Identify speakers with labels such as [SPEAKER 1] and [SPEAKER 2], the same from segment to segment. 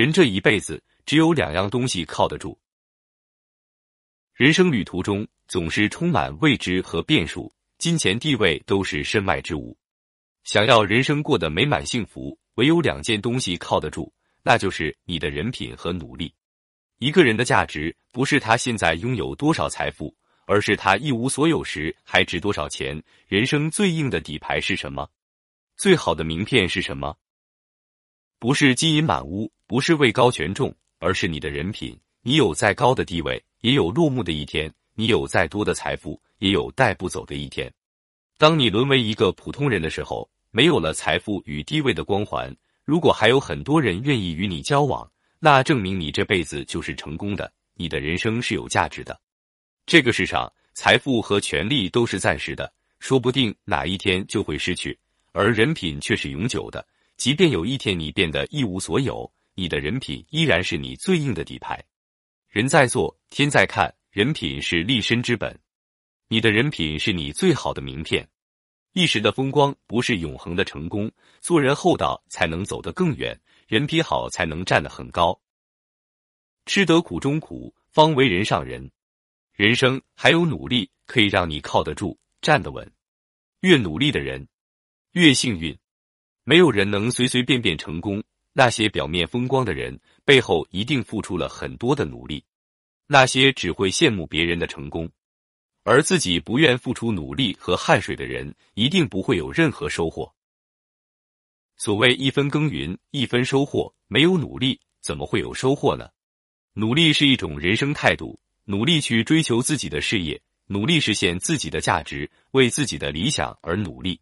[SPEAKER 1] 人这一辈子只有两样东西靠得住。人生旅途中总是充满未知和变数，金钱地位都是身外之物。想要人生过得美满幸福，唯有两件东西靠得住，那就是你的人品和努力。一个人的价值不是他现在拥有多少财富，而是他一无所有时还值多少钱。人生最硬的底牌是什么？最好的名片是什么？不是金银满屋，不是位高权重，而是你的人品。你有再高的地位。也有落幕的一天，你有再多的财富，也有带不走的一天。当你沦为一个普通人的时候，没有了财富与地位的光环，如果还有很多人愿意与你交往，那证明你这辈子就是成功的，你的人生是有价值的。这个世上，财富和权力都是暂时的，说不定哪一天就会失去，而人品却是永久的。即便有一天你变得一无所有，你的人品依然是你最硬的底牌。人在做，天在看，人品是立身之本。你的人品是你最好的名片。一时的风光不是永恒的成功，做人厚道才能走得更远，人品好才能站得很高。吃得苦中苦，方为人上人。人生还有努力可以让你靠得住、站得稳。越努力的人越幸运。没有人能随随便便成功。那些表面风光的人，背后一定付出了很多的努力；那些只会羡慕别人的成功，而自己不愿付出努力和汗水的人，一定不会有任何收获。所谓一分耕耘一分收获，没有努力怎么会有收获呢？努力是一种人生态度，努力去追求自己的事业，努力实现自己的价值，为自己的理想而努力，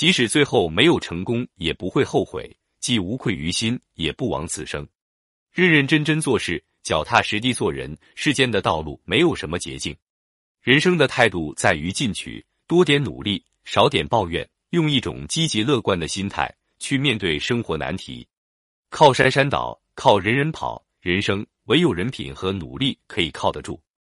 [SPEAKER 1] 即使最后没有成功，也不会后悔。既无愧于心，也不枉此生。认认真真做事，脚踏实地做人。世间的道路没有什么捷径，人生的态度在于进取，多点努力，少点抱怨，用一种积极乐观的心态去面对生活难题。靠山山倒，靠人人跑，人生唯有人品和努力可以靠得住。